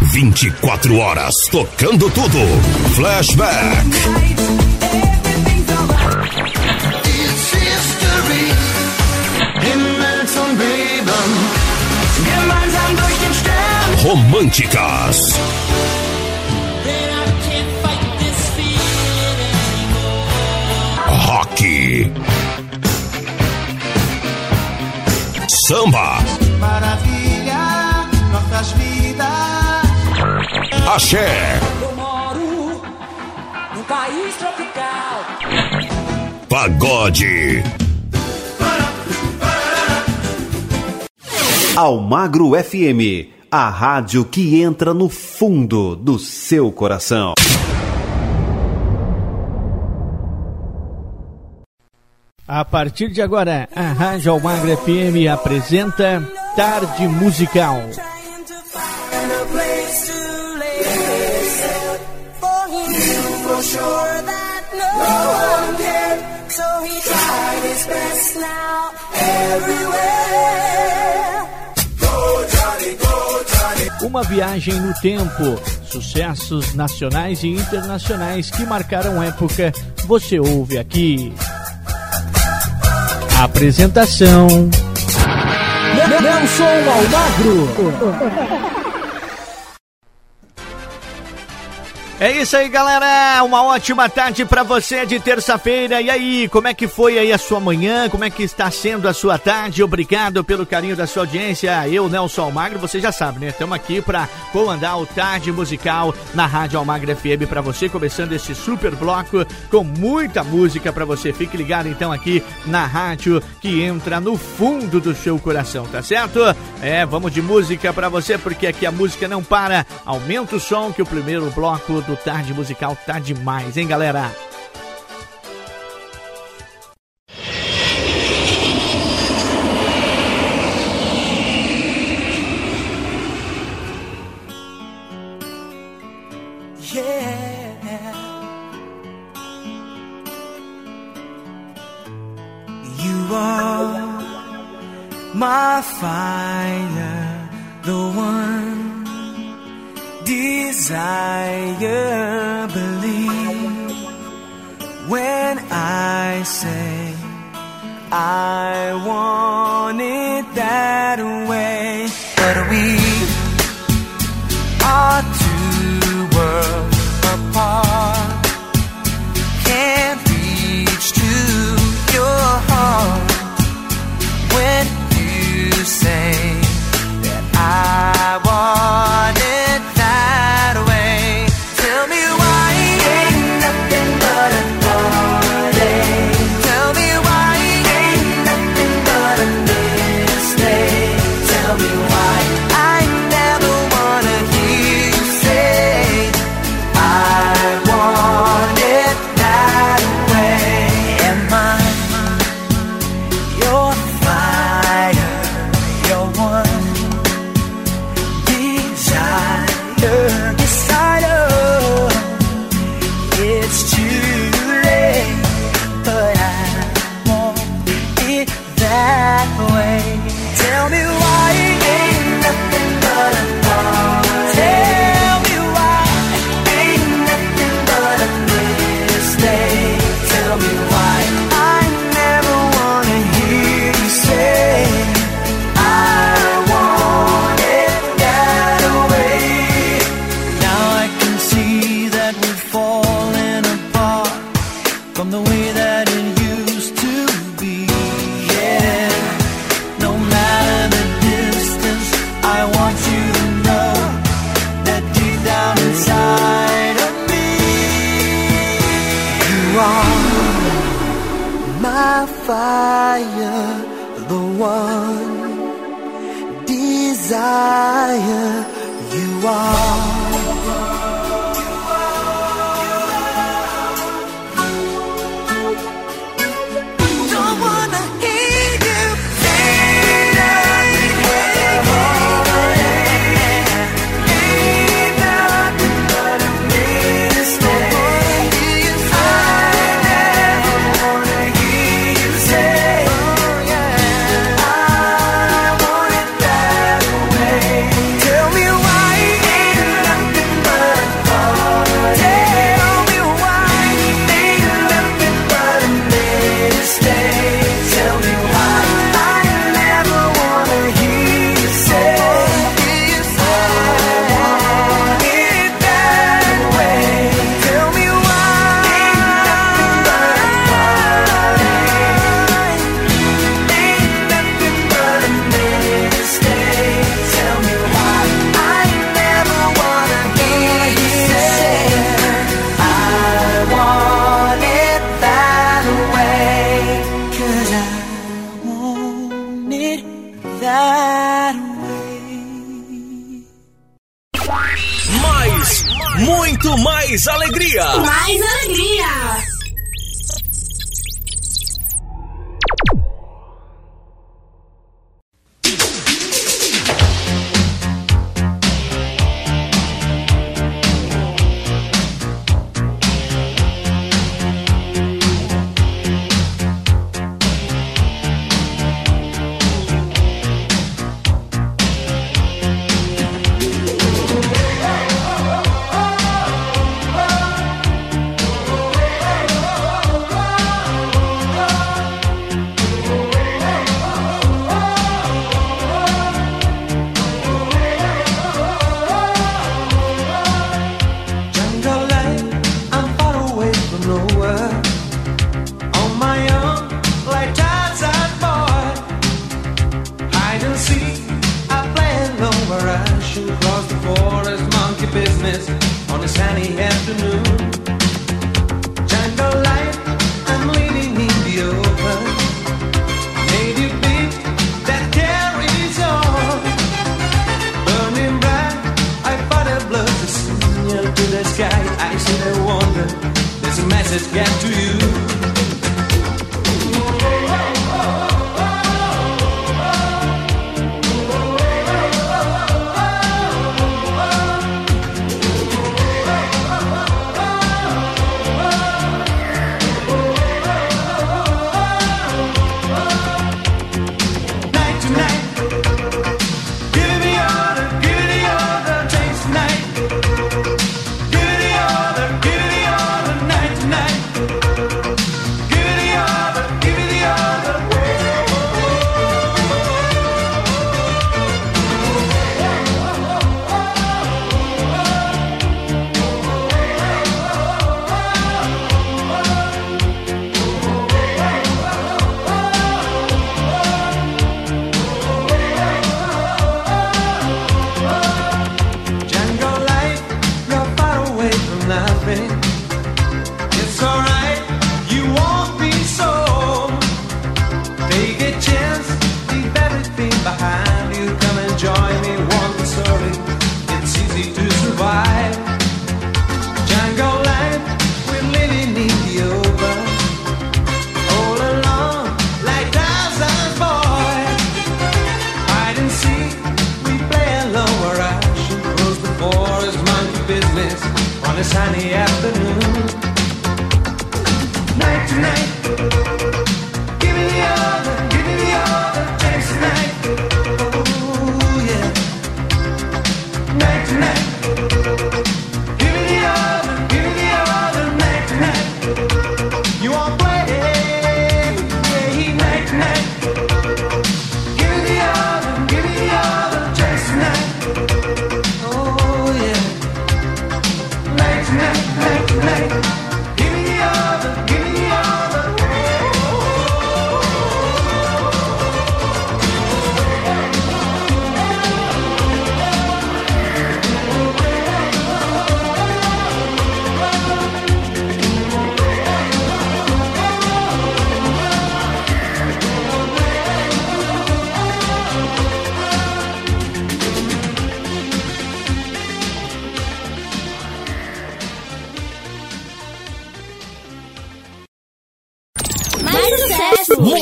24 horas tocando tudo. Flashback. Românticas. Rock. Samba. Maravilha, nossas vidas. Axé. Eu moro num país tropical. Pagode. Almagro FM, a rádio que entra no fundo do seu coração. A partir de agora, a Rádio Almagro FM apresenta Tarde Musical. Uma viagem no tempo, sucessos nacionais e internacionais que marcaram época, você ouve aqui. Apresentação. Nelson Almagro. É isso aí, galera. Uma ótima tarde para você de terça-feira. E aí, como é que foi aí a sua manhã? Como é que está sendo a sua tarde? Obrigado pelo carinho da sua audiência. Eu, Nelson Almagro, você já sabe, né? Estamos aqui para comandar o Tarde Musical na Rádio Almagro FM para você, começando esse super bloco com muita música para você. Fique ligado então aqui na rádio que entra no fundo do seu coração, tá certo? É, vamos de música para você porque aqui a música não para. Aumenta o som que o primeiro bloco do Tarde Musical tá demais, hein, galera? You are my fire, desire. Believe when I say I want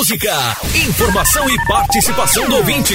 Música, informação e participação do ouvinte.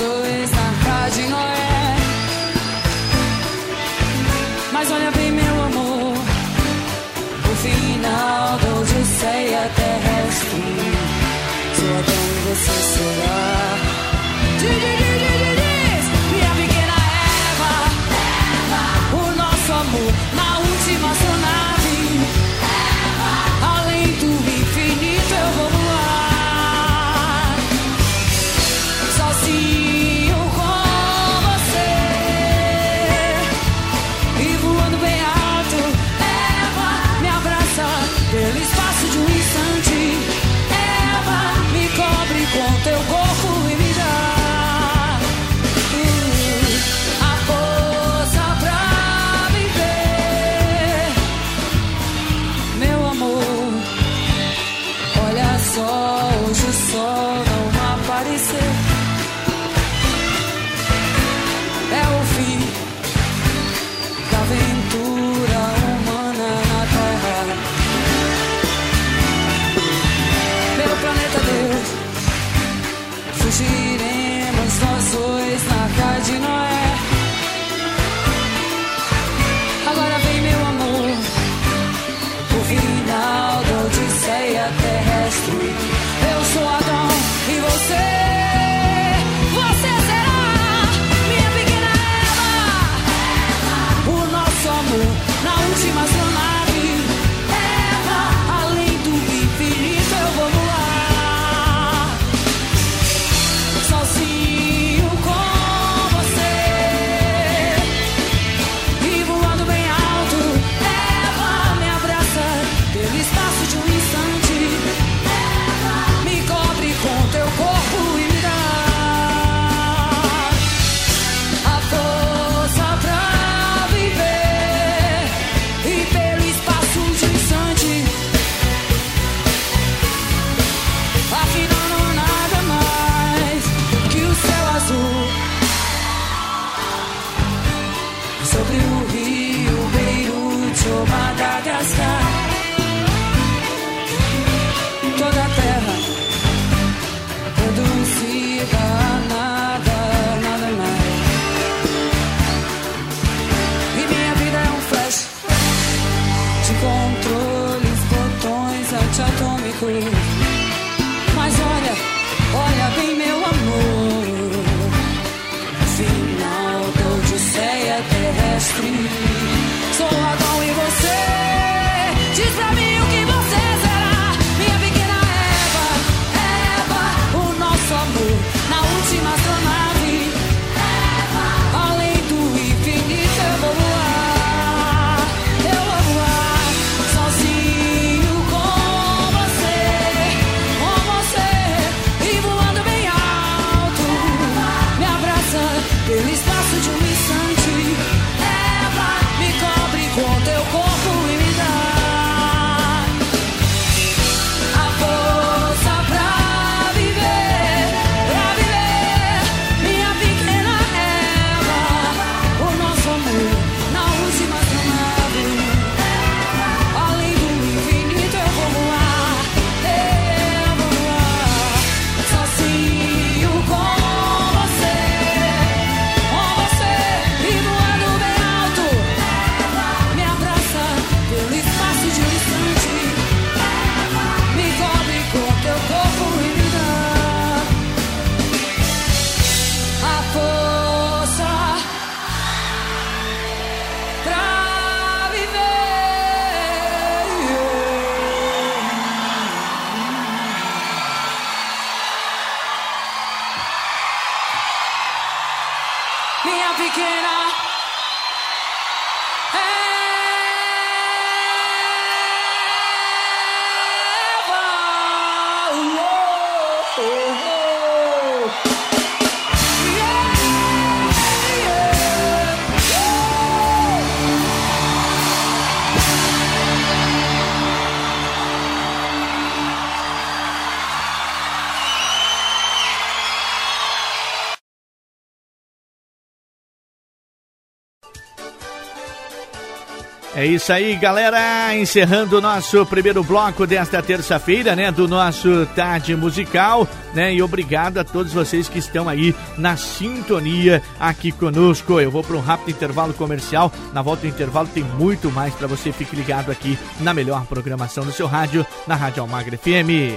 dois da de Noé. Mas olha bem, meu amor, o final da Odisseia terrestre. Só é então você solar. É isso aí, galera. Encerrando o nosso primeiro bloco desta terça-feira, né? Do nosso Tarde Musical, né? E obrigado a todos vocês que estão aí na sintonia aqui conosco. Eu vou para um rápido intervalo comercial. Na volta do intervalo tem muito mais para você. Fique ligado aqui na melhor programação do seu rádio, na Rádio Almagra FM.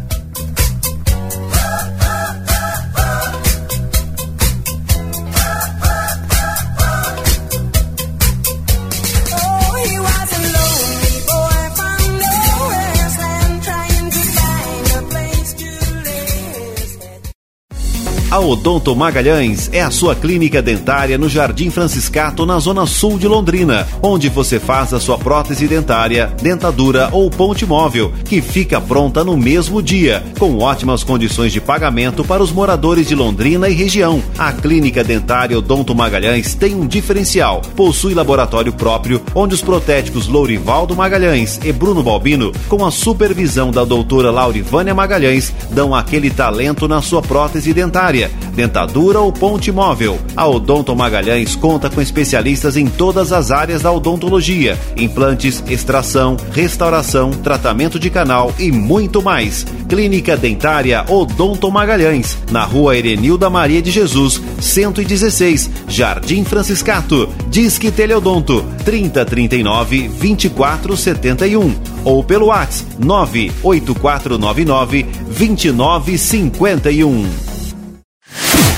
A Odonto Magalhães é a sua clínica dentária no Jardim Franciscato, na zona sul de Londrina, onde você faz a sua prótese dentária, dentadura ou ponte móvel, que fica pronta no mesmo dia, com ótimas condições de pagamento para os moradores de Londrina e região. A clínica dentária Odonto Magalhães tem um diferencial. Possui laboratório próprio, onde os protéticos Lourivaldo Magalhães e Bruno Balbino, com a supervisão da doutora Laurivânia Magalhães, dão aquele talento na sua prótese dentária, dentadura ou ponte móvel. A Odonto Magalhães conta com especialistas em todas as áreas da odontologia: implantes, extração, restauração, tratamento de canal e muito mais. Clínica Dentária Odonto Magalhães, na rua Erenilda Maria de Jesus, 116, Jardim Franciscato. Disque Teleodonto 3039 2471 ou pelo WhatsApp 98499 2951.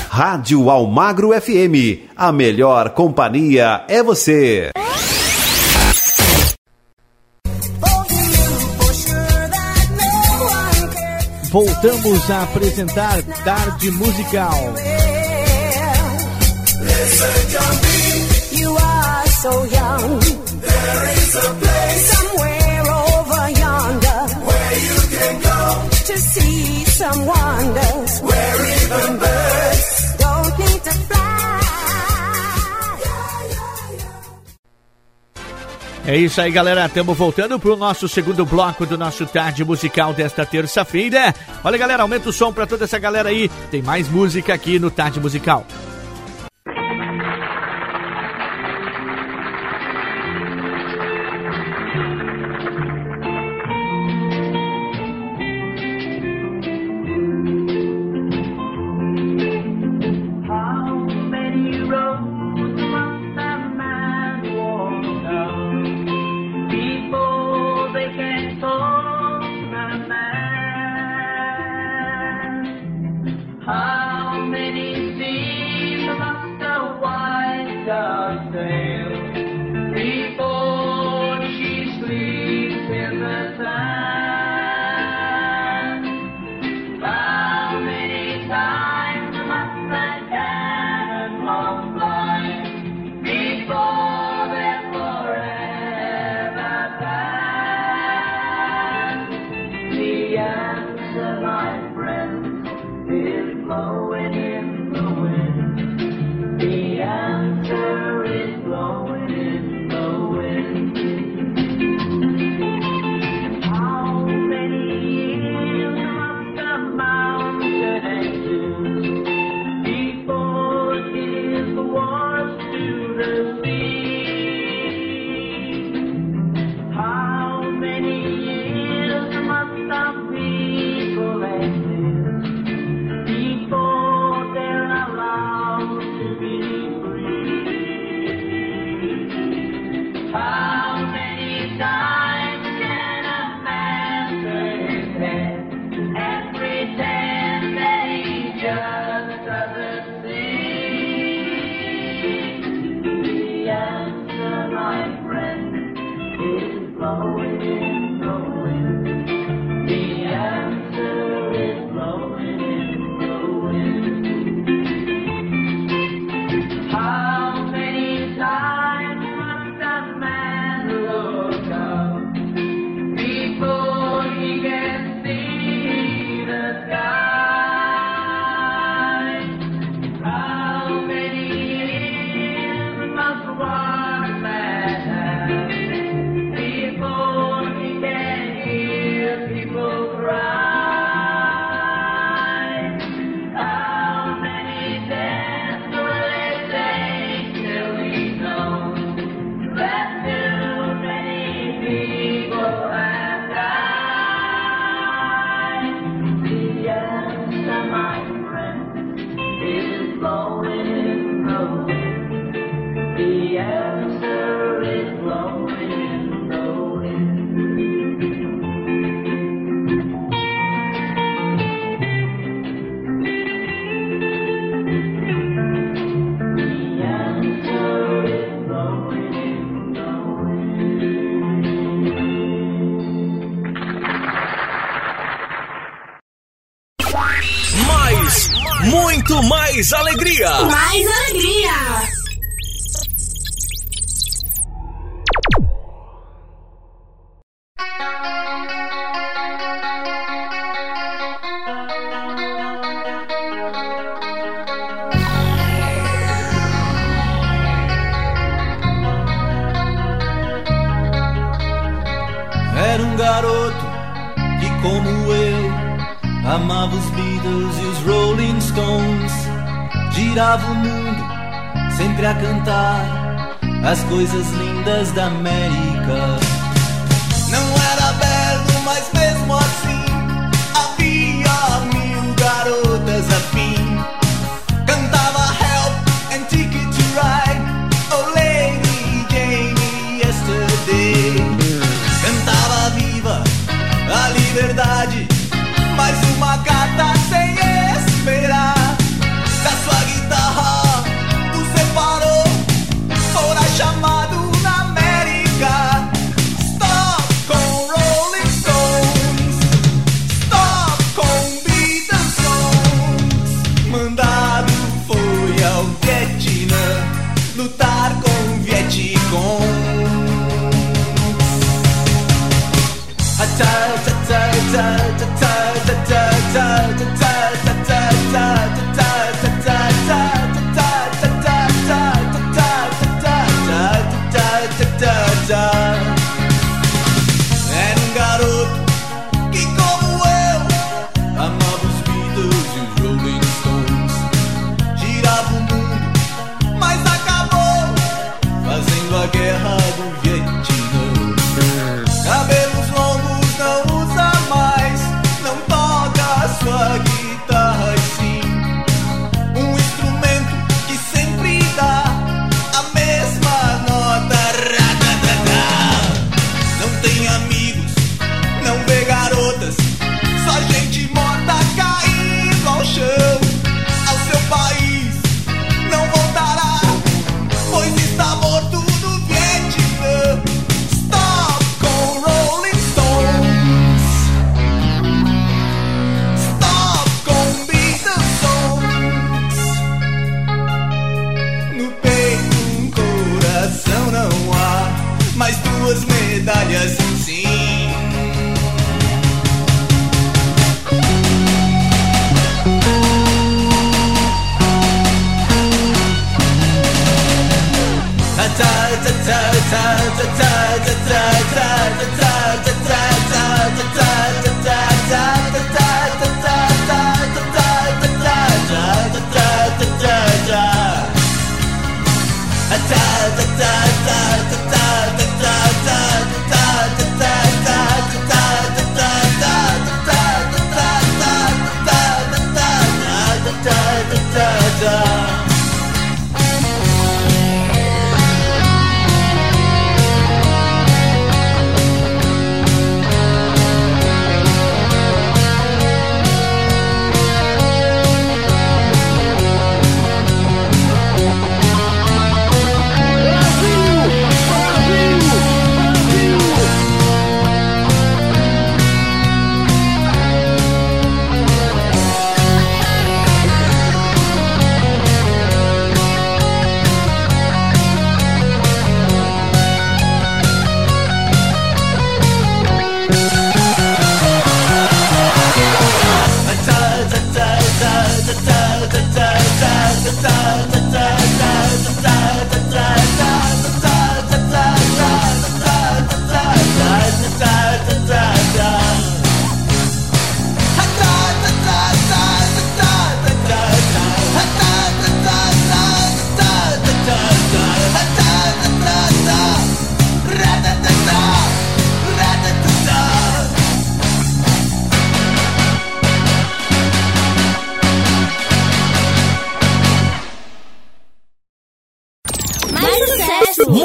Rádio Almagro FM. A melhor companhia é você. Voltamos a apresentar Tarde Musical. You are so young. There is a place somewhere over yonder where you can go to see some wonders. Where even É isso aí, galera. Estamos voltando para o nosso segundo bloco do nosso Tarde Musical desta terça-feira. Olha, galera, aumenta o som para toda essa galera aí. Tem mais música aqui no Tarde Musical.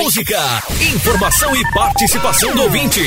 música, informação e participação do ouvinte.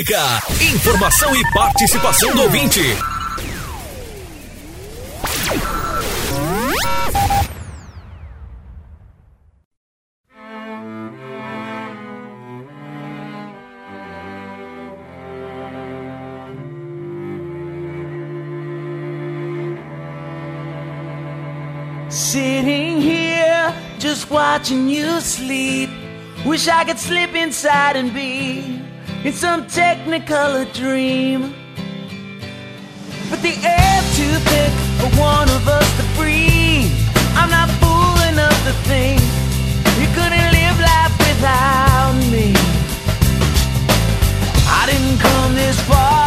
Música, informação e participação do ouvinte. Sitting here, just watching you sleep. Wish I could slip inside and be in some technicolor dream. But they have to pick one of us to breathe. I'm not fool enough to think you couldn't live life without me. I didn't come this far.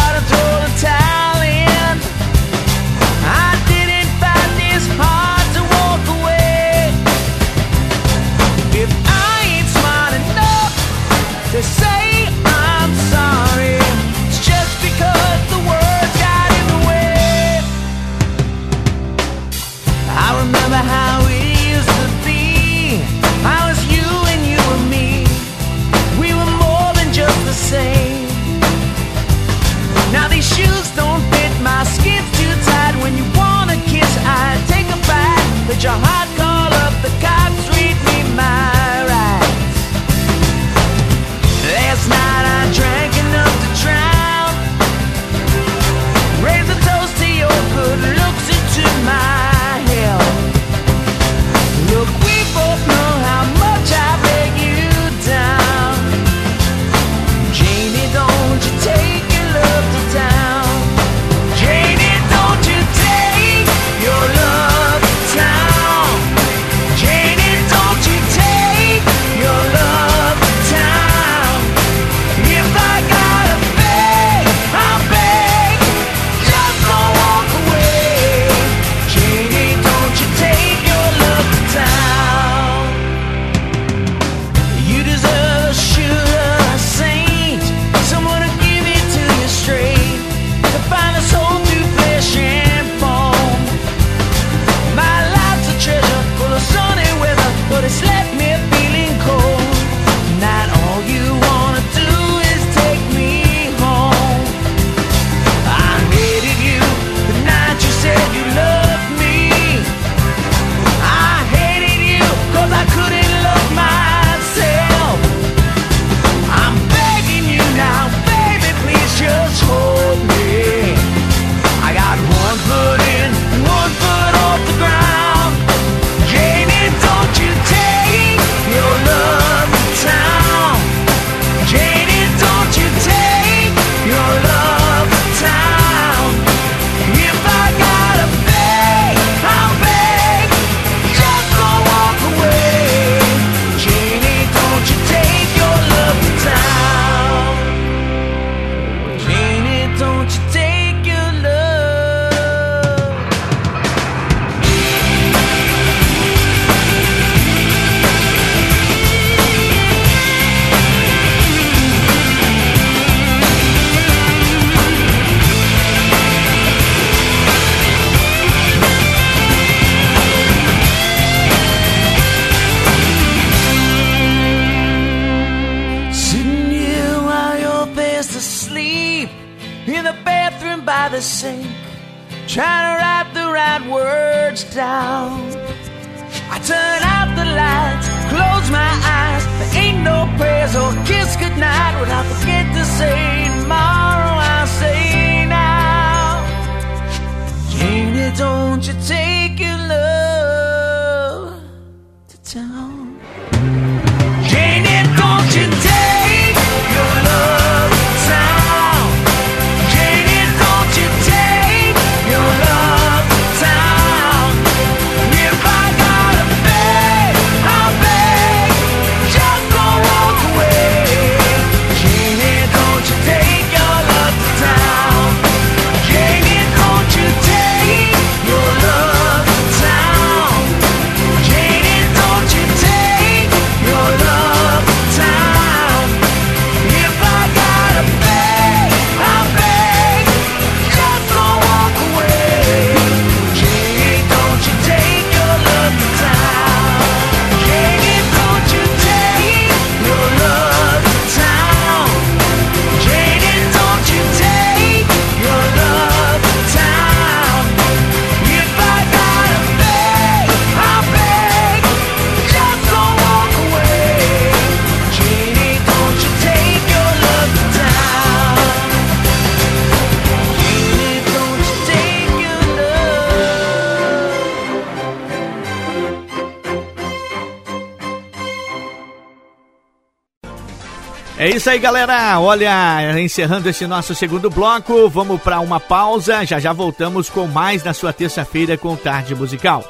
Isso aí, galera. Olha, encerrando esse nosso segundo bloco, vamos para uma pausa. Já já voltamos com mais na sua terça-feira com Tarde Musical.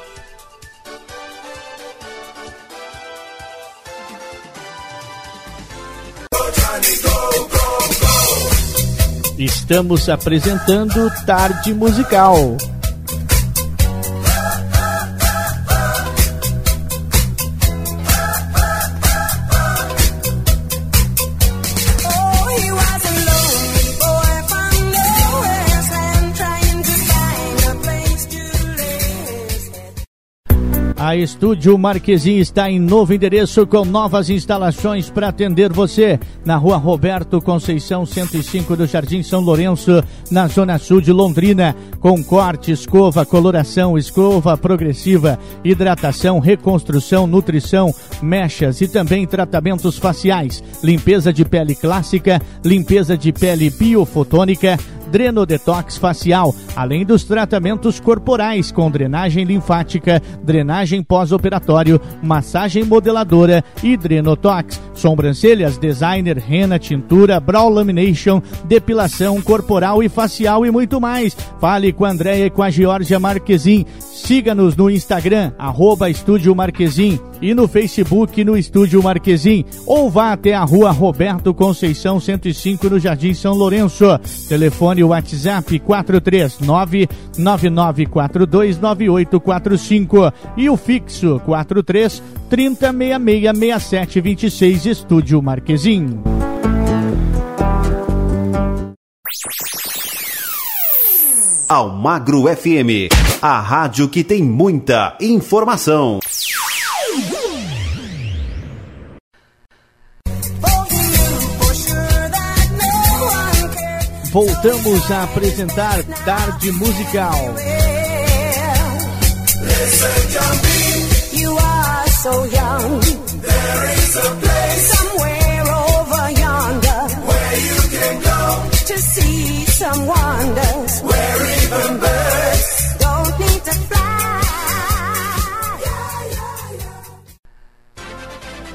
Estamos apresentando Tarde Musical. A Estúdio Marquesim está em novo endereço com novas instalações para atender você na Rua Roberto Conceição 105 do Jardim São Lourenço, na Zona Sul de Londrina, com corte, escova, coloração, escova progressiva, hidratação, reconstrução, nutrição, mechas e também tratamentos faciais, limpeza de pele clássica, limpeza de pele biofotônica, Drenodetox facial, além dos tratamentos corporais com drenagem linfática, drenagem pós-operatório, massagem modeladora e Drenotox. Sobrancelhas, designer, rena, tintura, brow lamination, depilação corporal e facial e muito mais. Fale com a Andréia e com a Georgia Marquezin. Siga-nos no Instagram, arroba Estúdio Marquezin e no Facebook no Estúdio Marquezin. Ou vá até a rua Roberto Conceição 105 no Jardim São Lourenço. Telefone WhatsApp 439 99429845 e o fixo 43 30666726 Estúdio Marquezin. Almagro FM, a rádio que tem muita informação. Voltamos a apresentar Tarde Musical. You are so young. There is a place somewhere over yonder where you can go to see some wonders. Where even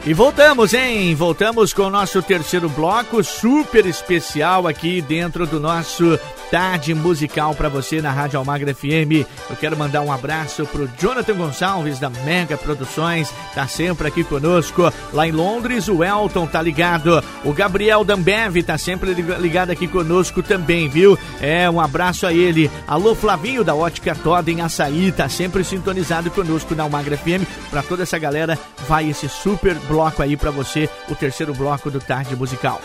E voltamos, hein? Voltamos com o nosso terceiro bloco, super especial aqui dentro do nosso Tarde Musical para você na Rádio Almagra FM. Eu quero mandar um abraço pro Jonathan Gonçalves da Mega Produções, tá sempre aqui conosco. Lá em Londres, o Elton tá ligado. O Gabriel Dambev tá sempre ligado aqui conosco também, viu? É, um abraço a ele. Alô, Flavinho da Ótica Toda em Açaí, tá sempre sintonizado conosco na Almagra FM. Para toda essa galera, vai esse super bloco aí para você, o terceiro bloco do Tarde Musical.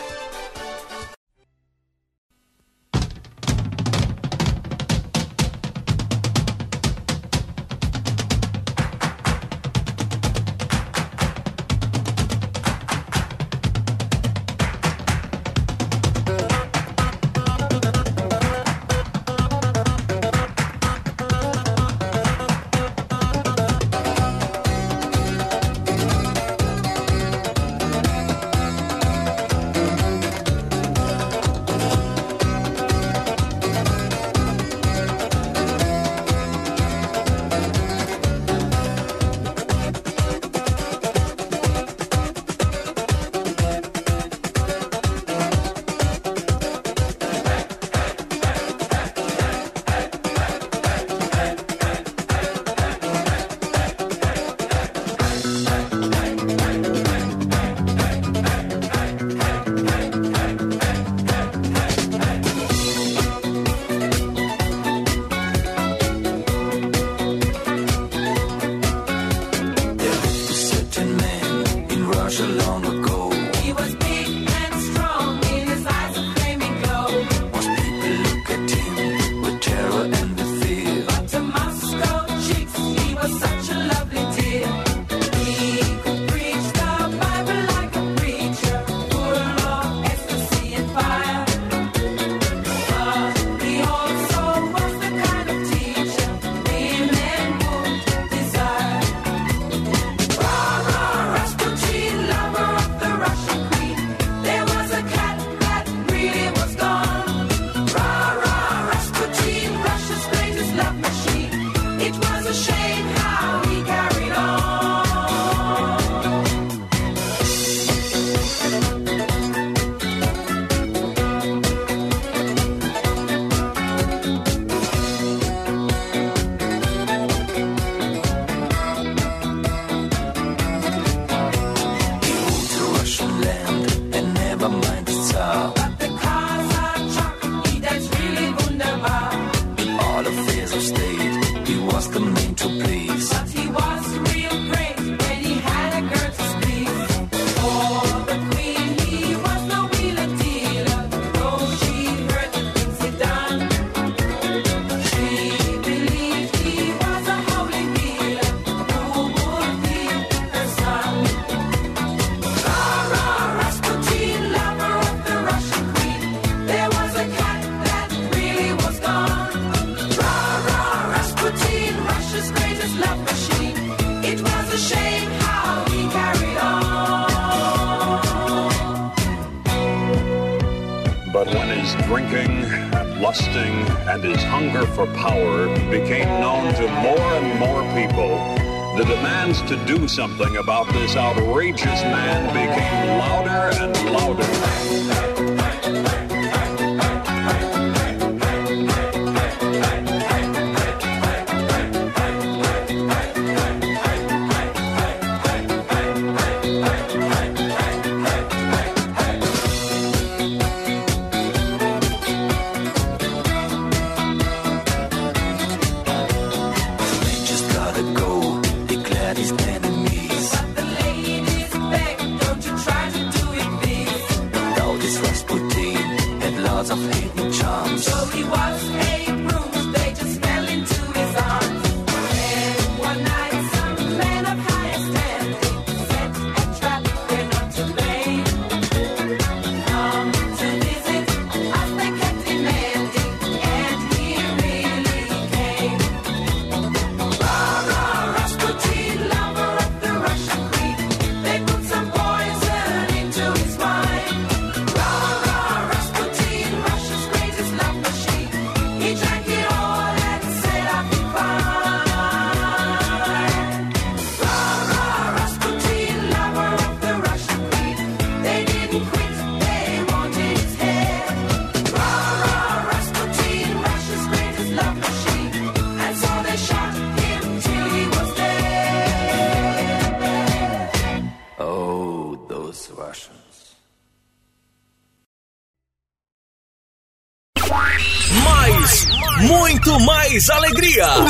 Something about this outrageous man Mais alegria!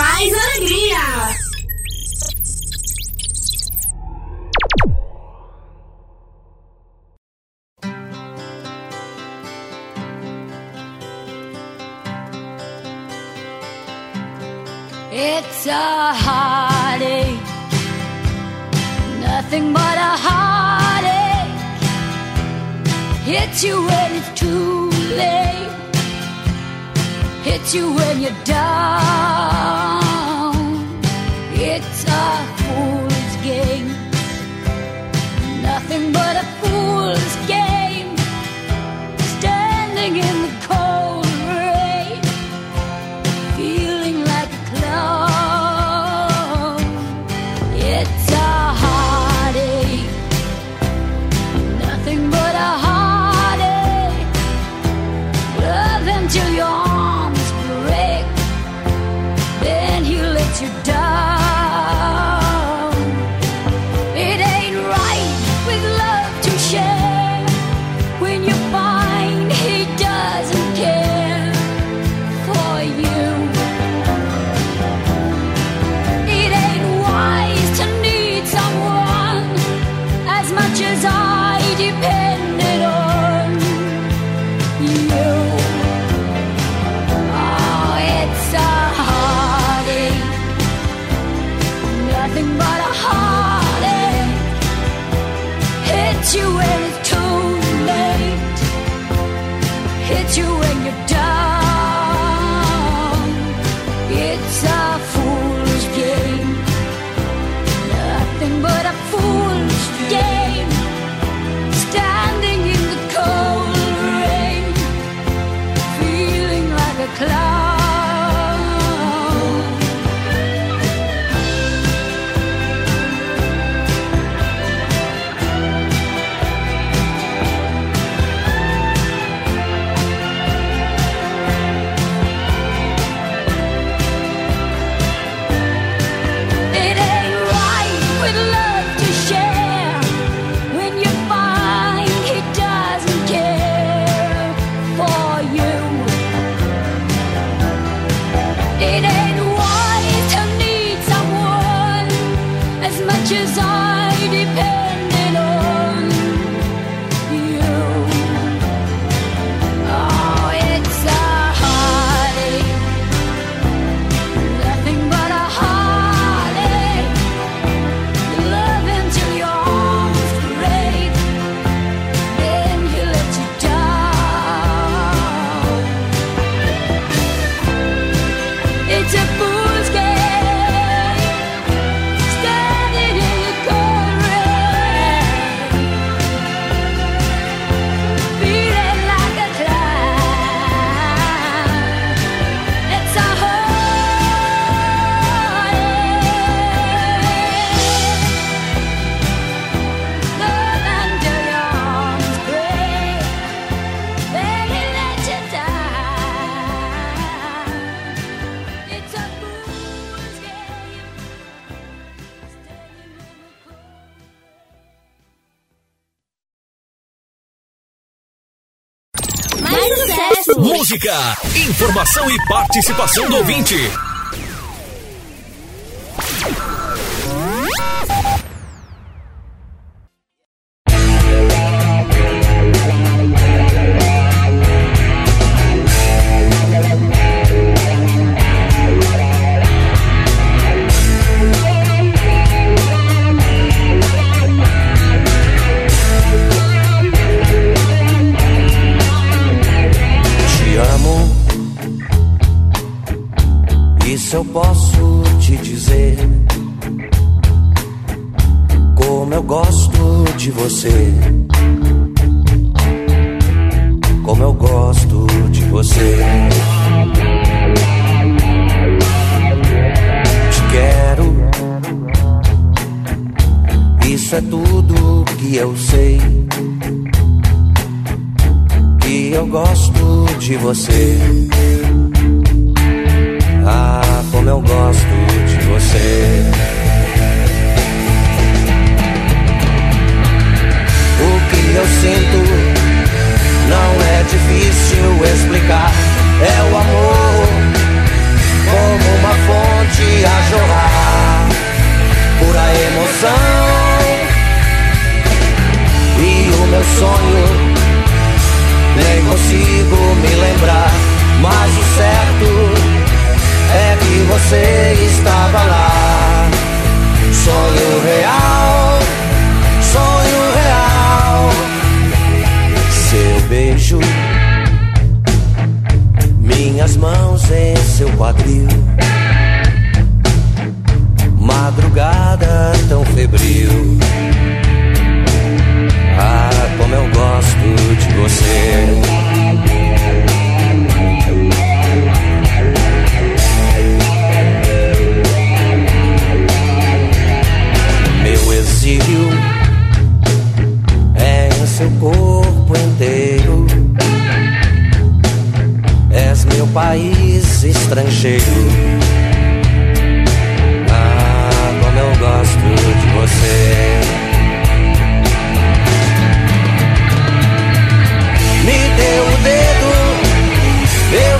política. Informação e participação do ouvinte.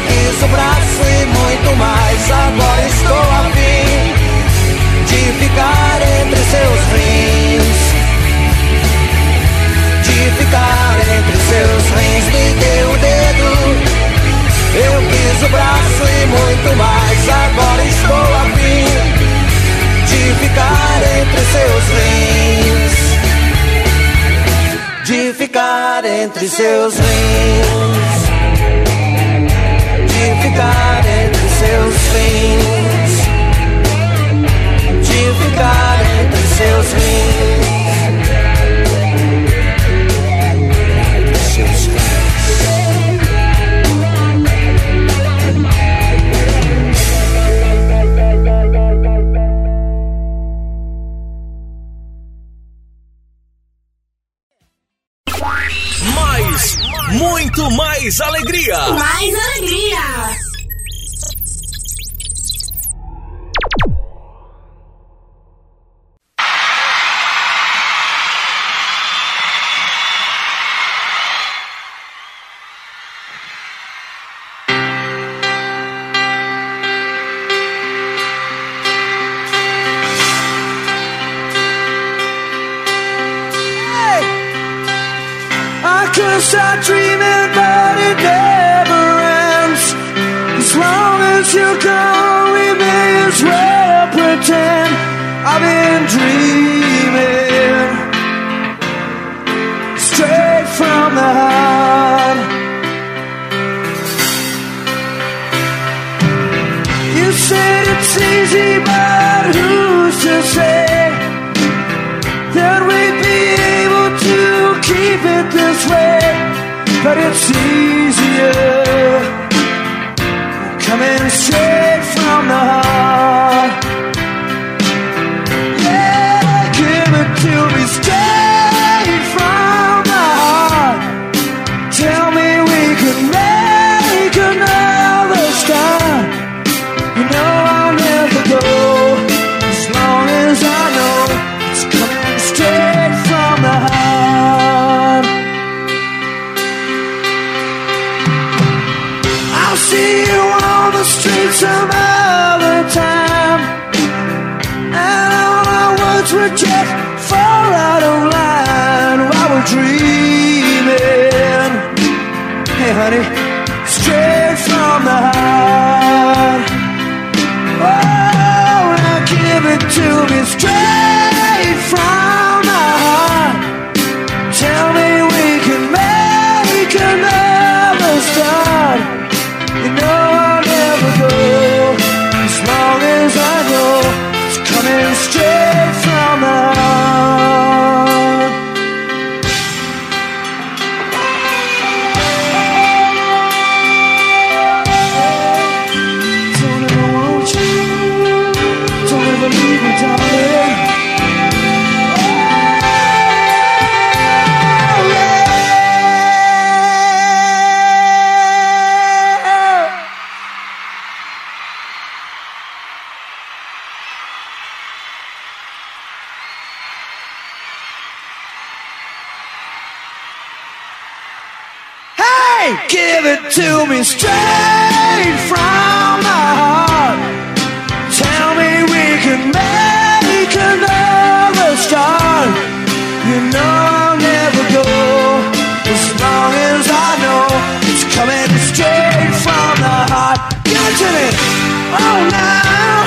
quis o braço e muito mais. Agora estou a fim de ficar entre seus rins. De ficar entre seus rins, me deu o dedo. Eu quis o braço e muito mais. Agora estou a fim de ficar entre seus rins. De ficar entre seus rins ficar é entre seus fins, de ficar é entre seus fins. mais alegria! Mais alegria! Make another start. You know I'll never go as long as I know it's coming straight from the heart. Give it oh, to me.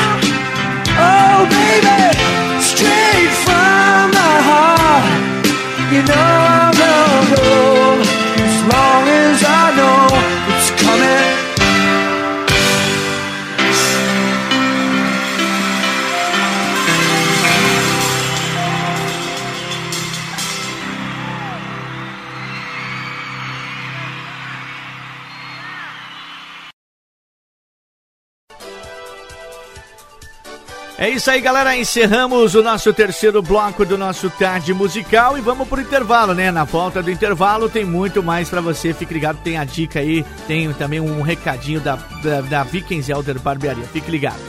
É isso aí, galera. Encerramos o nosso terceiro bloco do nosso tarde musical e vamos pro intervalo, né? Na volta do intervalo tem muito mais pra você. Fique ligado, tem a dica aí, tem também um recadinho da, da, da Vikings Elder Barbearia. Fique ligado.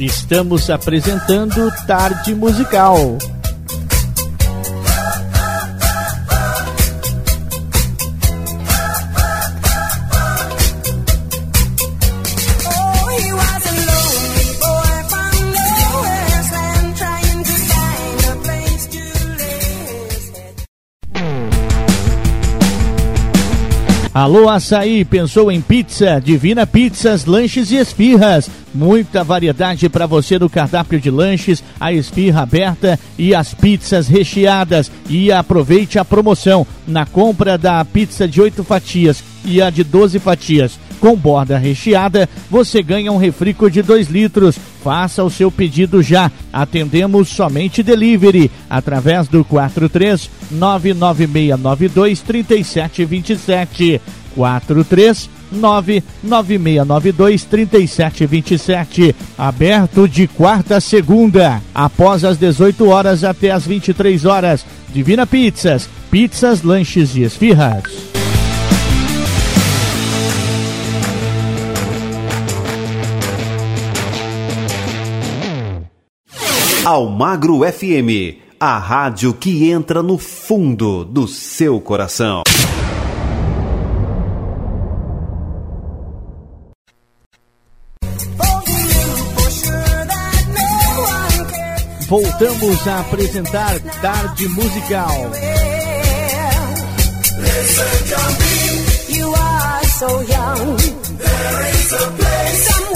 Estamos apresentando Tarde Musical. Alô Açaí, pensou em pizza? Divina Pizzas, lanches e esfirras. Muita variedade para você no cardápio de lanches, a esfirra aberta e as pizzas recheadas. E aproveite a promoção na compra da pizza de 8 fatias e a de 12 fatias com borda recheada, você ganha um refrico de 2 litros. Faça o seu pedido já. Atendemos somente delivery através do 43 99692 3727. 43 99692 3727. Aberto de quarta a segunda, após as 18 horas até as 23 horas. Divina Pizzas, pizzas, lanches e esfirras. Almagro FM, a rádio que entra no fundo do seu coração. Voltamos a apresentar Tarde Musical. You are so young. There is a place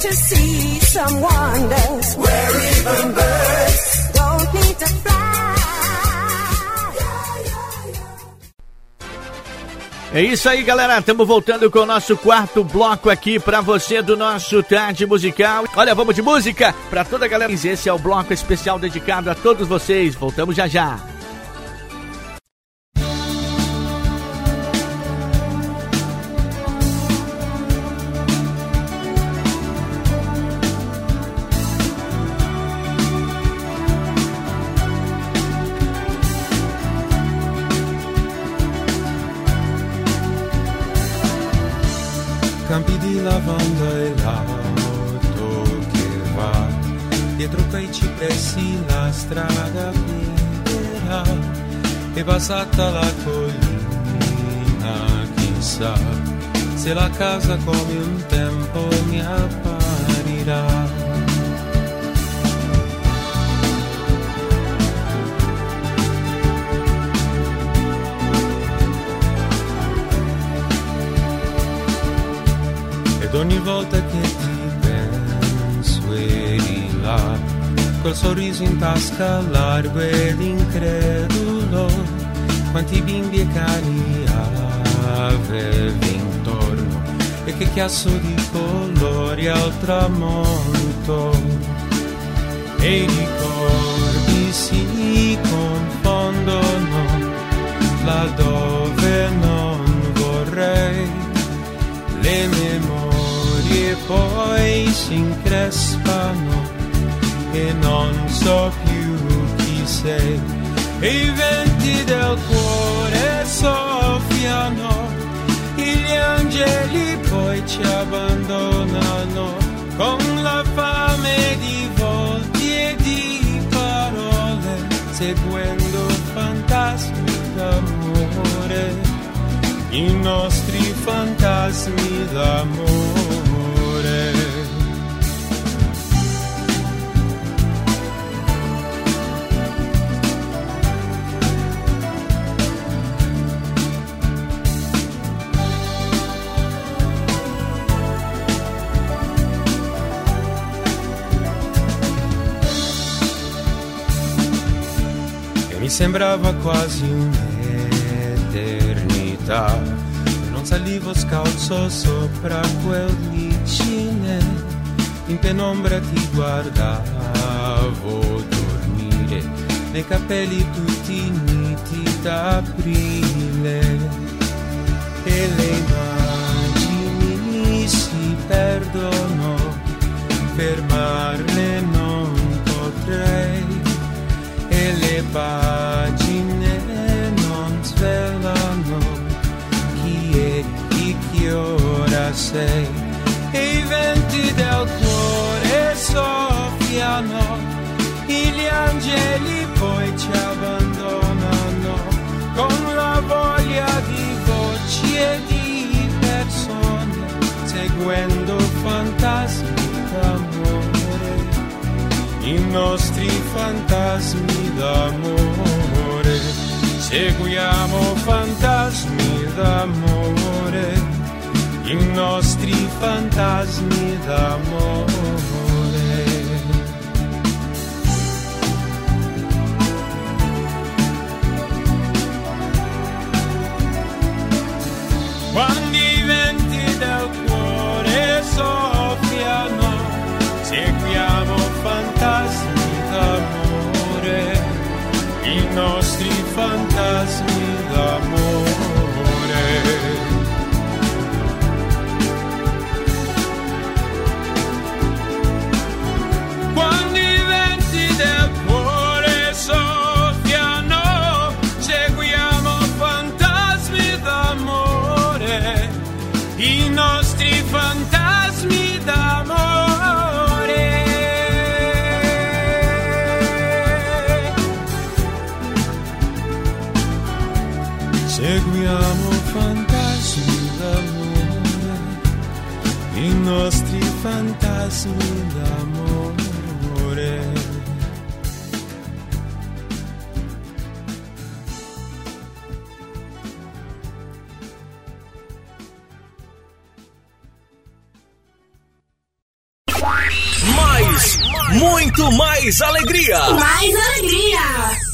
to see. Where even birds don't need to fly. É isso aí, galera. Estamos voltando com o nosso quarto bloco aqui pra você do nosso Tarde Musical. Olha, vamos de música pra toda a galera. Esse é o bloco especial dedicado a todos vocês. Voltamos já já. casata la collina, chissà se la casa come un tempo mi apparirà. Ed ogni volta che ti penso eri là, col sorriso in tasca largo ed incredulo quanti bimbi e cani avevi intorno e che chiasso di colori al tramonto. E i ricordi si confondono laddove non vorrei. Le memorie poi si increspano e non so più chi sei e i venti del cuore soffiano gli angeli poi ci abbandonano con la fame di volti e di parole seguendo fantasmi d'amore i nostri fantasmi d'amore. Sembrava quasi un'eternità non salivo scalzo sopra quel licine, in penombra ti guardavo dormire, nei capelli tutti niti d'aprile. E le immagini si perdono, fermarle non potrei, e le pagine non svelano chi è e che ora sei. E i venti del cuore soffiano gli angeli poi ci abbandonano con la voglia di voci e di persone seguendo i nostri fantasmi d'amore seguiamo fantasmi d'amore, i nostri fantasmi d'amore. Fantasmi d'amore. I nostri fantasmi d'amore. Mais, muito mais alegria. Mais alegria.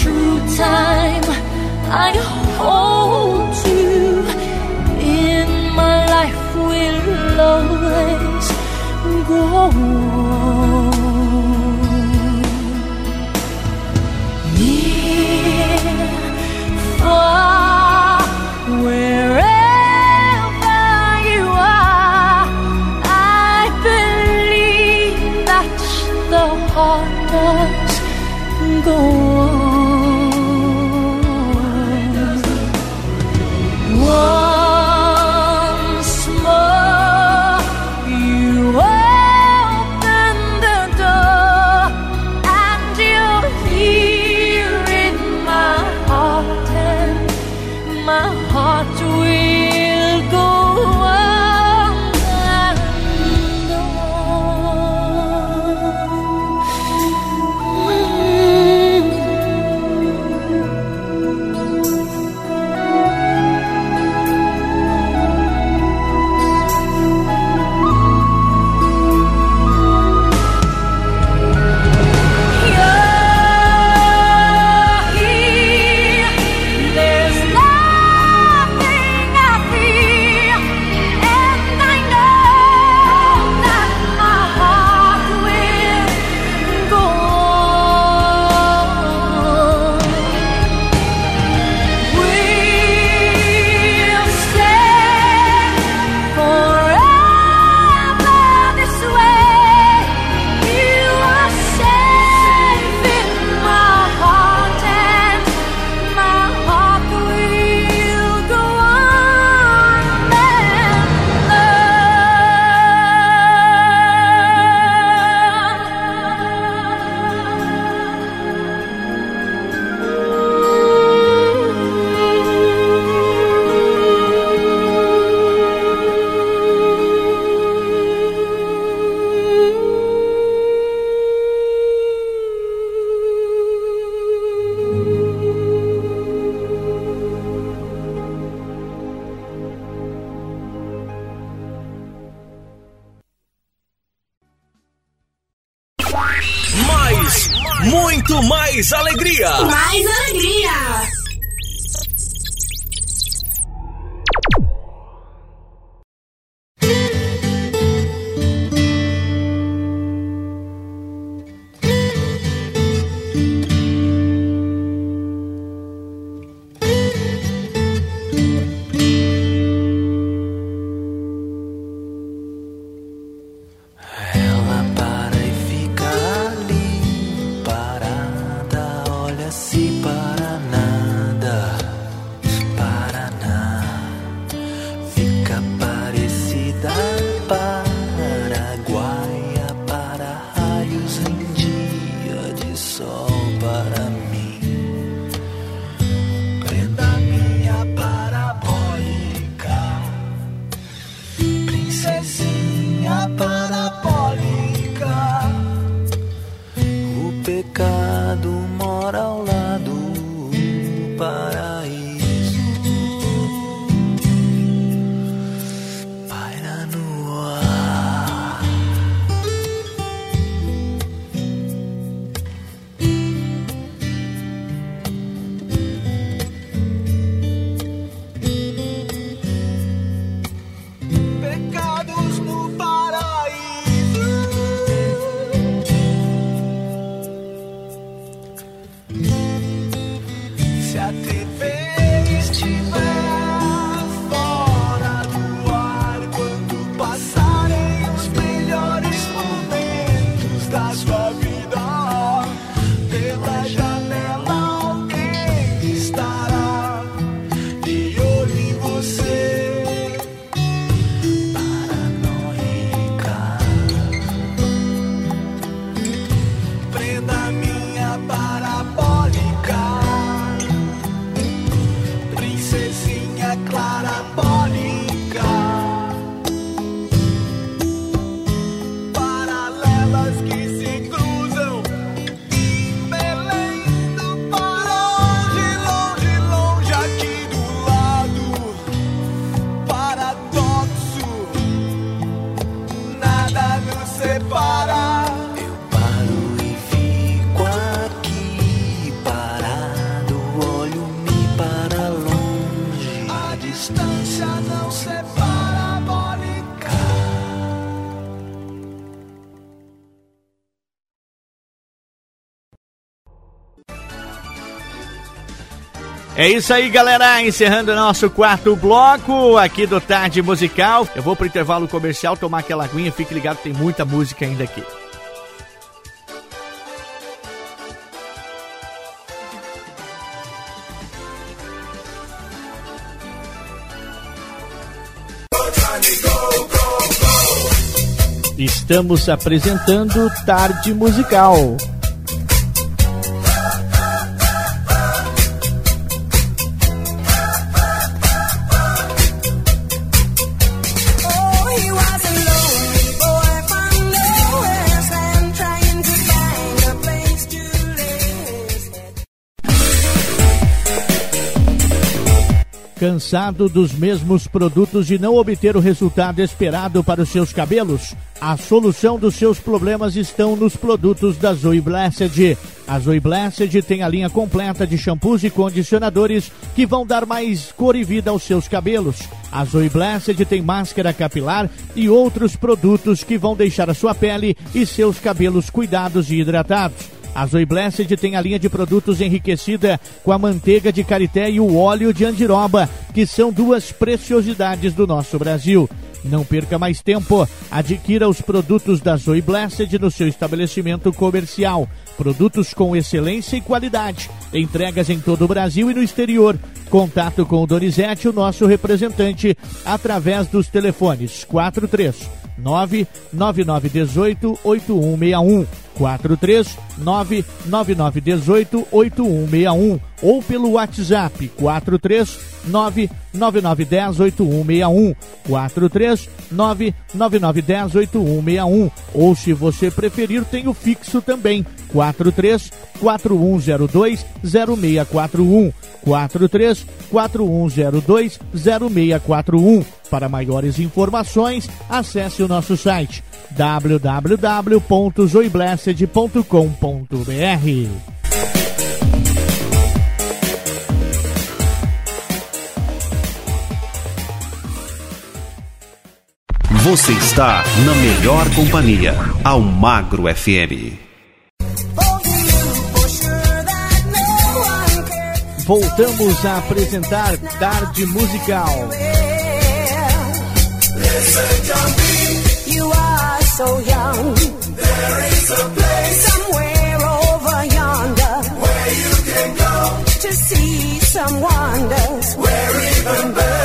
true time. I hold you in my life will always go on. Near far É isso aí, galera. Encerrando nosso quarto bloco aqui do Tarde Musical. Eu vou pro intervalo comercial tomar aquela aguinha. Fique ligado, tem muita música ainda aqui. Estamos apresentando Tarde Musical. Cansado dos mesmos produtos e não obter o resultado esperado para os seus cabelos? A solução dos seus problemas estão nos produtos da Zoe Blessed. A Zoe Blessed tem a linha completa de shampoos e condicionadores que vão dar mais cor e vida aos seus cabelos. A Zoe Blessed tem máscara capilar e outros produtos que vão deixar a sua pele e seus cabelos cuidados e hidratados. A Zoe Blessed tem a linha de produtos enriquecida com a manteiga de karité e o óleo de andiroba, que são duas preciosidades do nosso Brasil. Não perca mais tempo. Adquira os produtos da Zoe Blessed no seu estabelecimento comercial. Produtos com excelência e qualidade. Entregas em todo o Brasil e no exterior. Contato com o Donizete, o nosso representante, através dos telefones 43 99918 8161 43 99918 8161 ou pelo WhatsApp 43 99910 8161 43 99910 8161 ou se você preferir tem o fixo também 43 4102 0641 43 4102 0641 para maiores informações acesse o nosso site www.joyblessed.com.br Você está na melhor companhia, ao Magro FM. Voltamos a apresentar Tarde Musical. So young. There is a place somewhere over yonder where you can go to see some wonders. Where even birds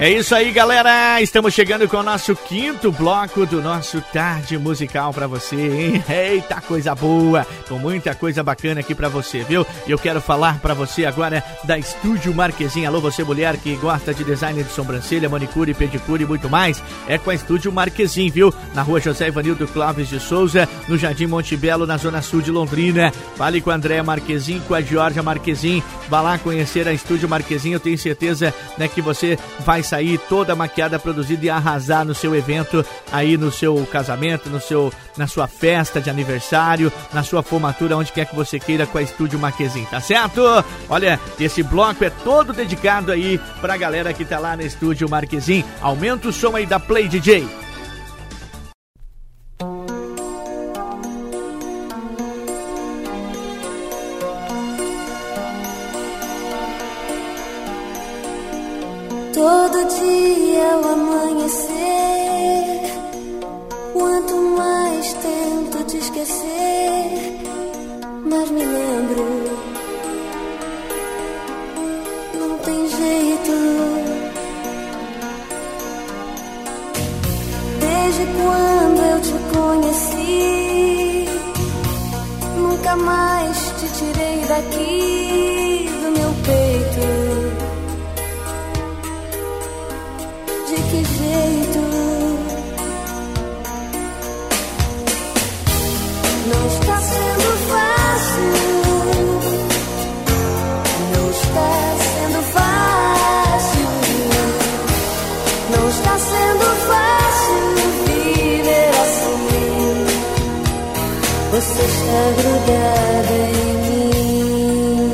É isso aí, galera. Estamos chegando com o nosso quinto bloco do nosso Tarde Musical pra você, hein? Eita, coisa boa! Com muita coisa bacana aqui pra você, viu? E eu quero falar pra você agora da Estúdio Marquesim. Alô, você mulher que gosta de design de sobrancelha, manicure, pedicure e muito mais. É com a Estúdio Marquesim, viu? Na rua José Ivanildo Clóvis de Souza, no Jardim Monte Belo, na zona sul de Londrina. Fale com a Andréa Marquesim, com a Georgia Marquesim. Vá lá conhecer a Estúdio Marquesim. Eu tenho certeza né, que você vai sair toda maquiada, produzida e arrasar no seu evento, aí no seu casamento, no seu, na sua festa de aniversário, na sua formatura, onde quer que você queira com a Estúdio Marquesim, tá certo? Olha, esse bloco é todo dedicado aí pra galera que tá lá no Estúdio Marquesim. Aumenta o som aí da Play DJ. Todo dia ao amanhecer, quanto mais tento te esquecer, mais me lembro. Não tem jeito. Desde quando eu te conheci, nunca mais te tirei daqui do meu peito. madrugada em mim.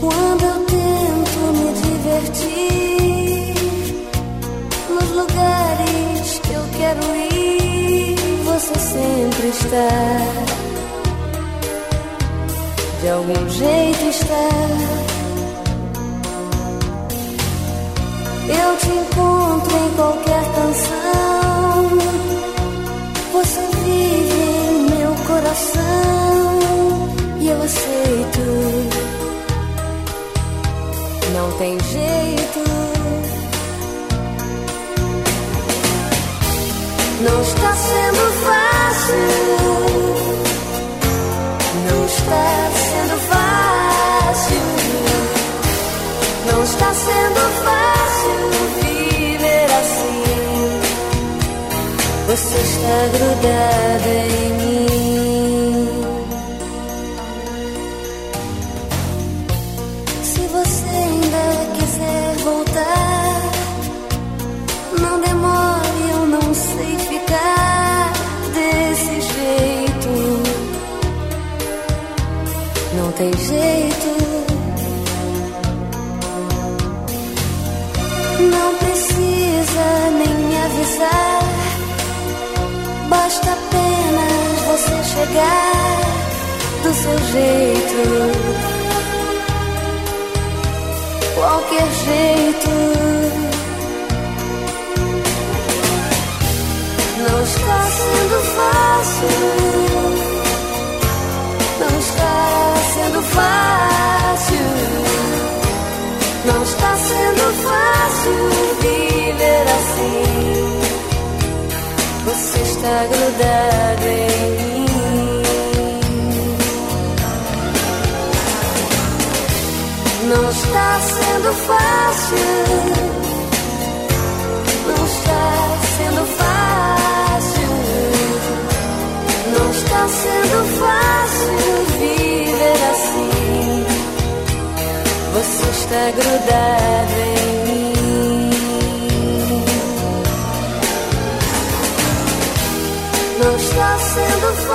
Quando eu tento me divertir nos lugares que eu quero ir, você sempre está. De algum jeito está. Eu te encontro em qualquer canção. Não tem jeito. Não está sendo fácil. Não está sendo fácil. Não está sendo fácil viver assim. Você está grudada em mim. Tem jeito. Não precisa nem me avisar. Basta apenas você chegar do seu jeito. Qualquer jeito. Não está sendo fácil. Não está sendo fácil. Não está sendo fácil viver assim. Você está grudado em mim. Não está sendo fácil. Não está sendo fácil. Não está sendo fácil está grudado em mim. Não está sendo fácil.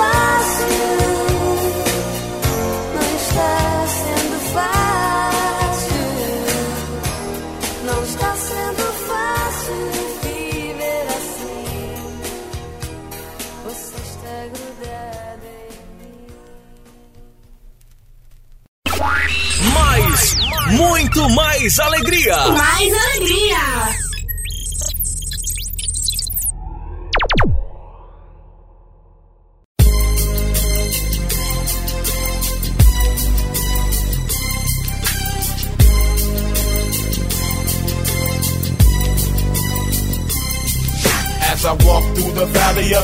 Muito mais alegria. Mais alegria!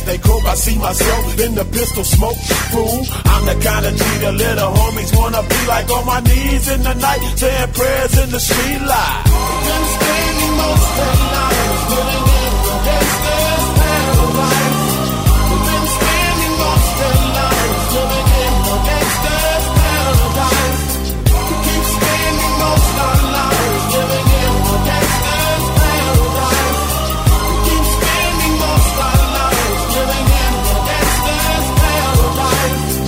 As they croak, I see myself in the pistol smoke. Fool, I'm the kind of the little homies wanna be like on my knees in the night, saying prayers in the street light. Been spending most of the night living in the gangster's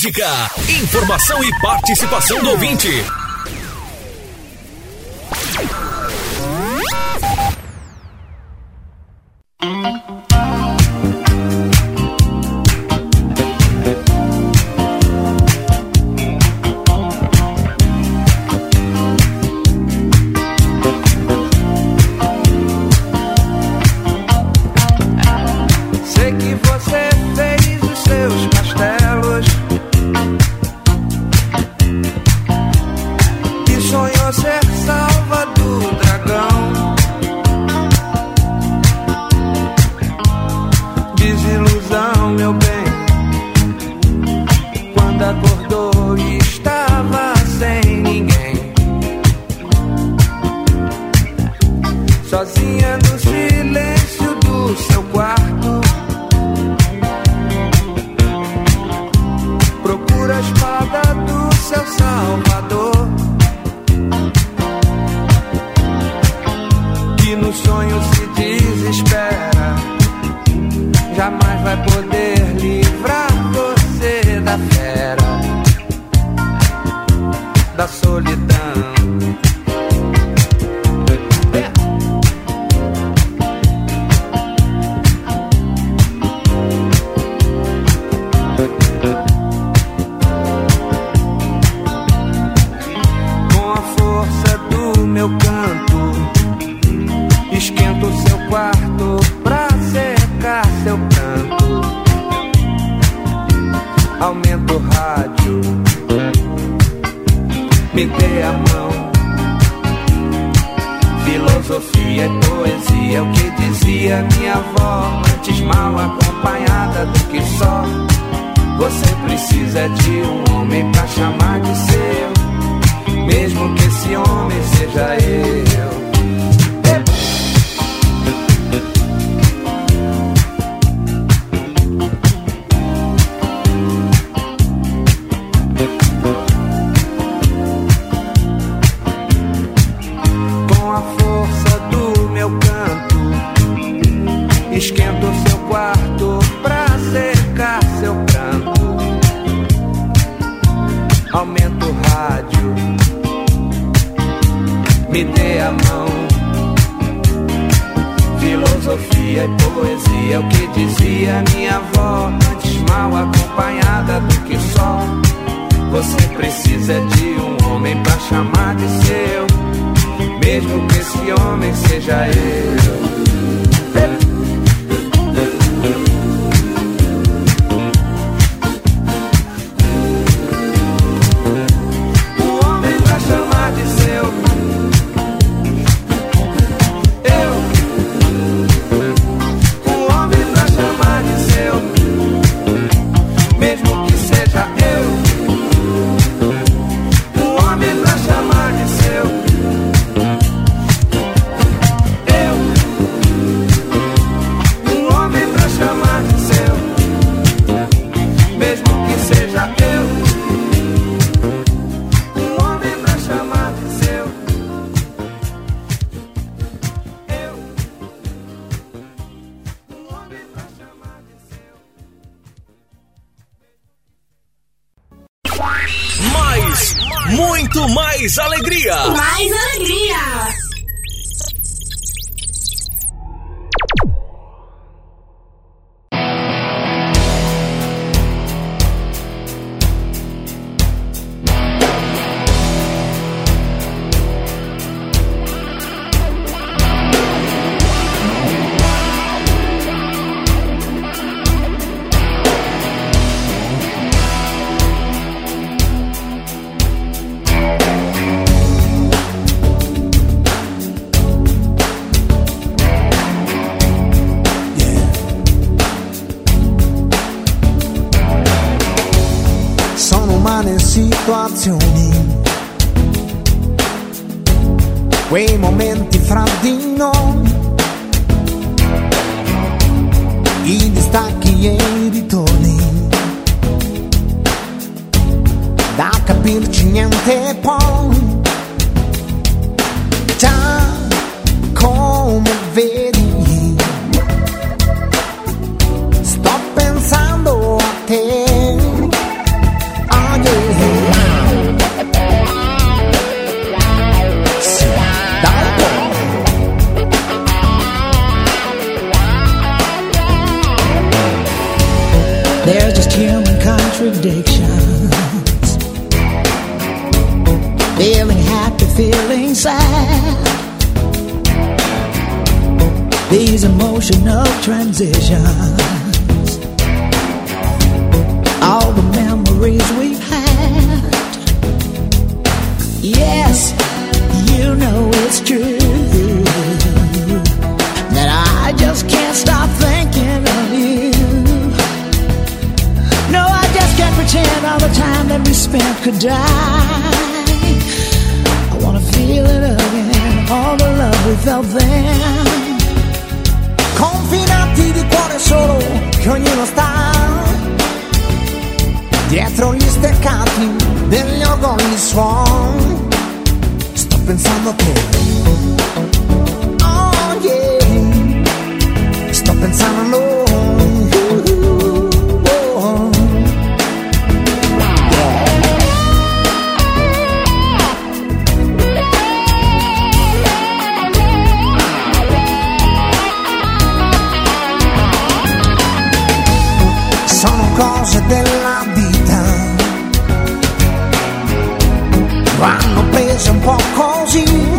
música, informação e participação do ouvinte. antes mal acompanhada do que só. Você precisa de um homem pra chamar de seu, mesmo que esse homem seja eu. that we spent could die. I wanna feel it again, all the love we felt then. Confinati di cuore solo, che ognuno sta. Dietro gli steccati degli organi suon. Sto pensando a te. Oh yeah. Sto pensando a noi. della vita. Vanno prese un po' così.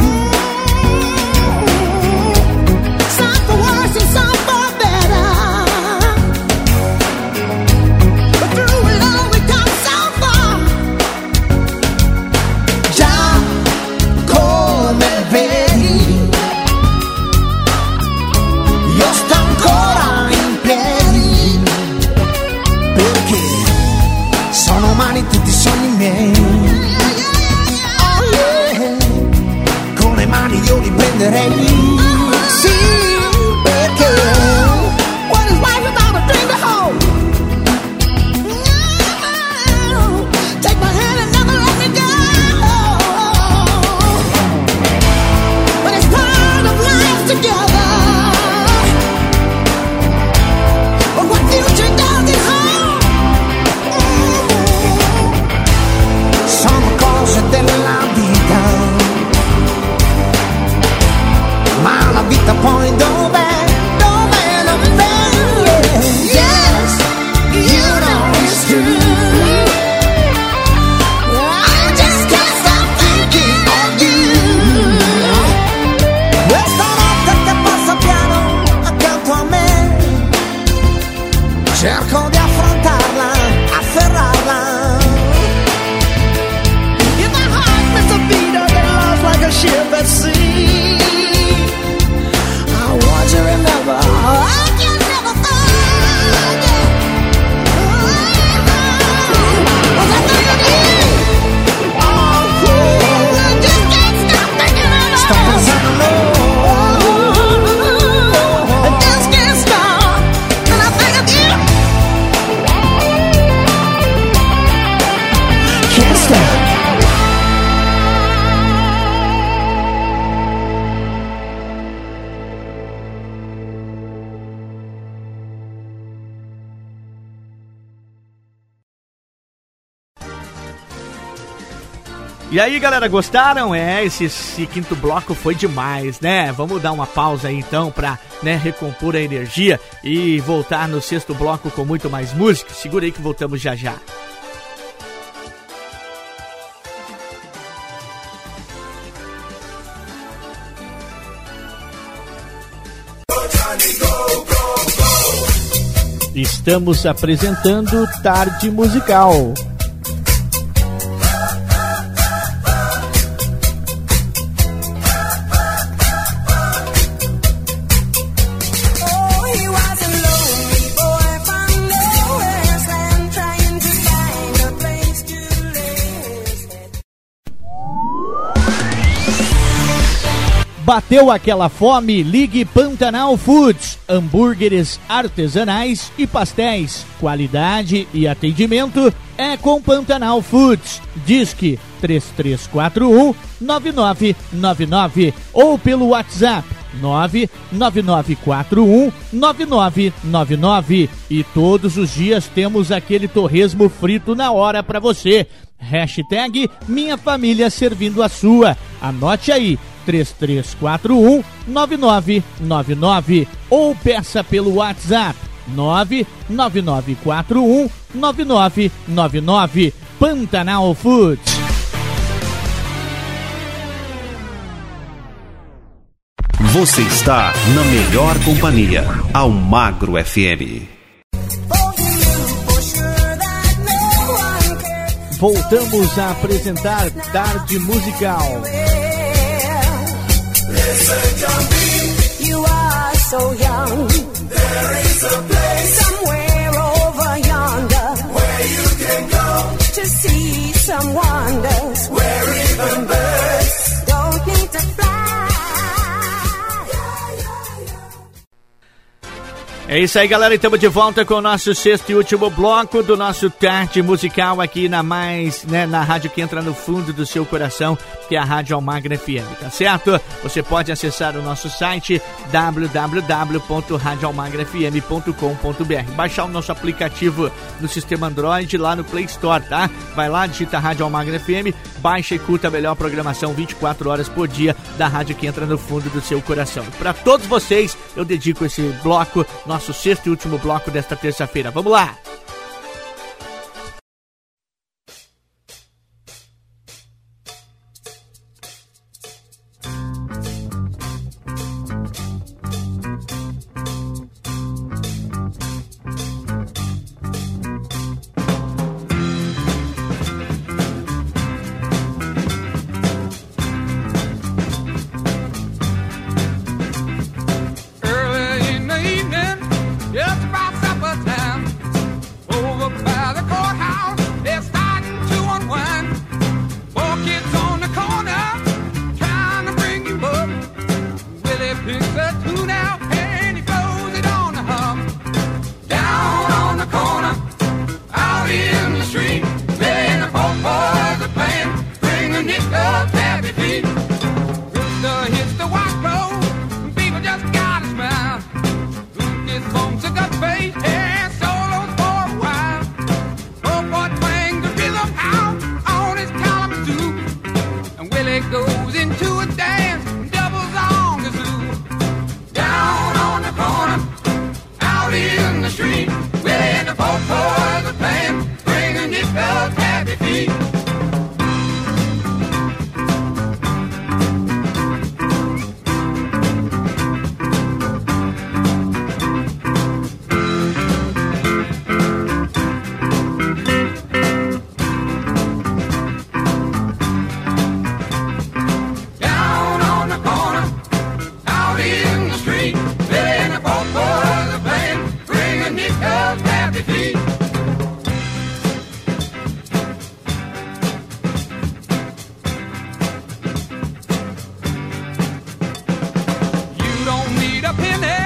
Galera, gostaram? É, esse, esse quinto bloco foi demais, né? Vamos dar uma pausa aí então pra né, recompor a energia e voltar no sexto bloco com muito mais música. Segura aí que voltamos já já. Estamos apresentando Tarde Musical. Bateu aquela fome? Ligue Pantanal Foods. Hambúrgueres artesanais e pastéis. Qualidade e atendimento é com Pantanal Foods. Disque 3341 9999 ou pelo WhatsApp 99941 9999 e todos os dias temos aquele torresmo frito na hora para você. Hashtag Minha Família Servindo a Sua. Anote aí, 3341 9999 ou peça pelo WhatsApp 99941 9999 Pantanal Foods. Você está na melhor companhia, Almagro FM. Voltamos a apresentar Tarde Musical. You are so young. There is a place somewhere over yonder where you can go to see some wonders. Where even É isso aí, galera. Estamos de volta com o nosso sexto e último bloco do nosso Tarde Musical aqui na mais, né, na rádio que entra no fundo do seu coração, que é a Rádio Almagra FM, tá certo? Você pode acessar o nosso site www.radioalmagrafm.com.br, baixar o nosso aplicativo no sistema Android lá no Play Store, tá? Vai lá, digita Rádio Almagra FM, baixa e curta a melhor programação 24 horas por dia da rádio que entra no fundo do seu coração. Para todos vocês, eu dedico esse bloco, nosso sexto e último bloco desta terça-feira. Vamos lá! up.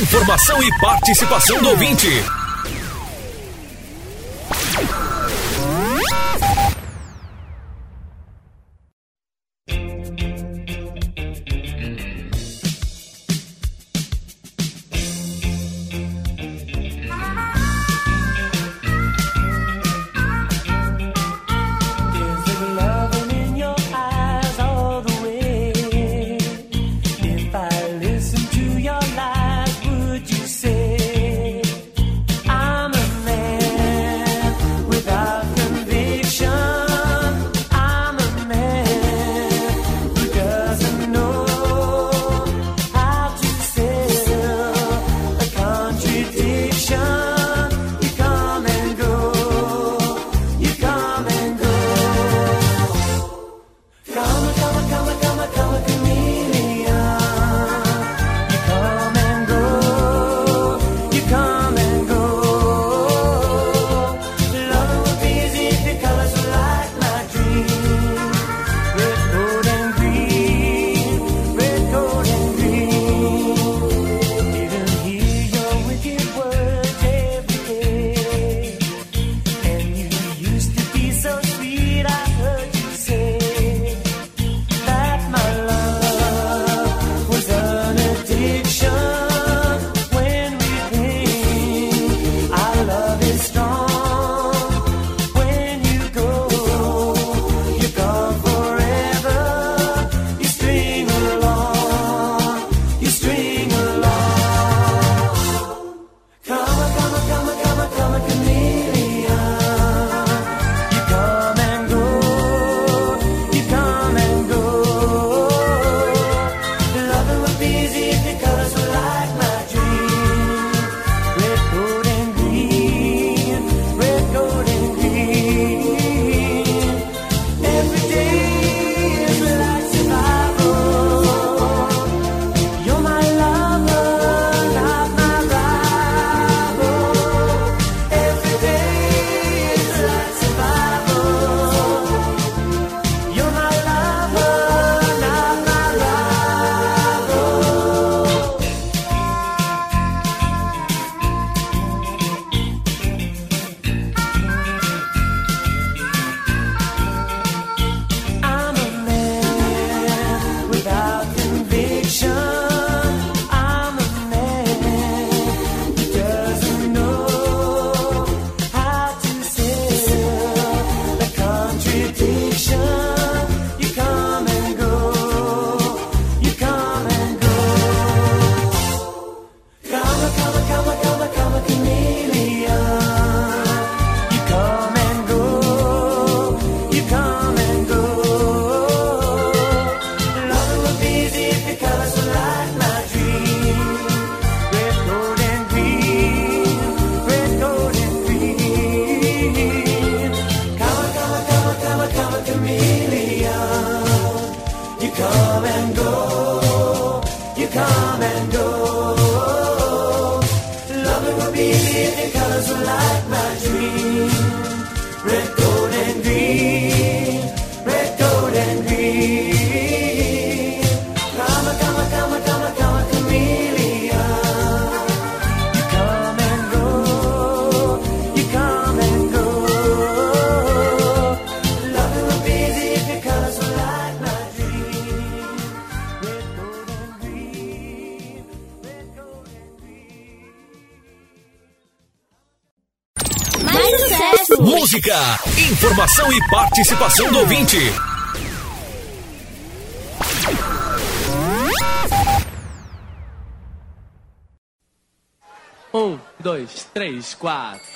Informação e participação do ouvinte. Informação e participação do ouvinte. Um, dois, três, quatro.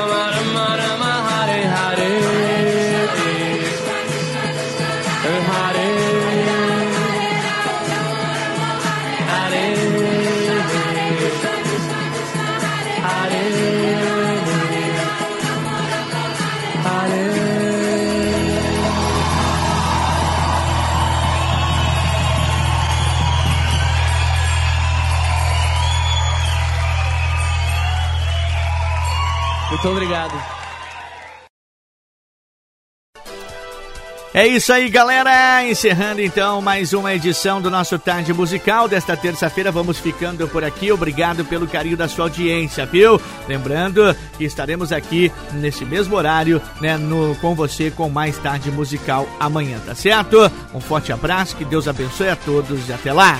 Muito obrigado. É isso aí, galera! Encerrando então mais uma edição do nosso Tarde Musical desta terça-feira. Vamos ficando por aqui. Obrigado pelo carinho da sua audiência, viu? Lembrando que estaremos aqui nesse mesmo horário, né, no, com você com mais Tarde Musical amanhã, tá certo? Um forte abraço, que Deus abençoe a todos e até lá!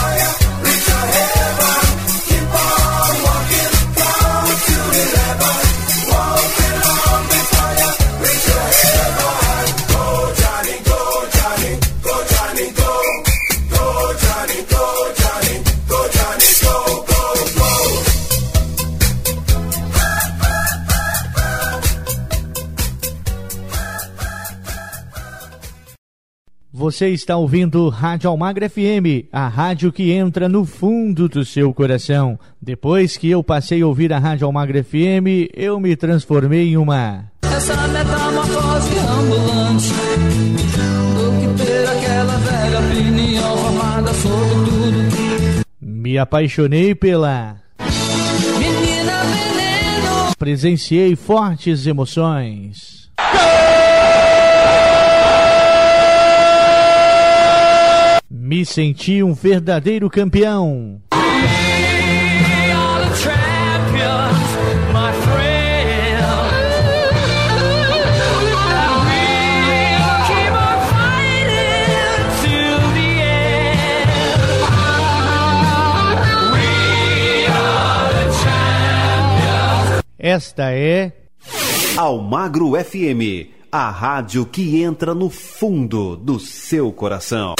Você está ouvindo Rádio Almagra FM, a rádio que entra no fundo do seu coração. Depois que eu passei a ouvir a Rádio Almagra FM, eu me transformei em uma. Essa metamorfose ambulante Do que ter aquela velha opinião formada sobre tudo Me apaixonei pela. Menina veneno Presenciei fortes emoções. Me senti um verdadeiro campeão. Esta é Almagro FM, a rádio que entra no fundo do seu coração.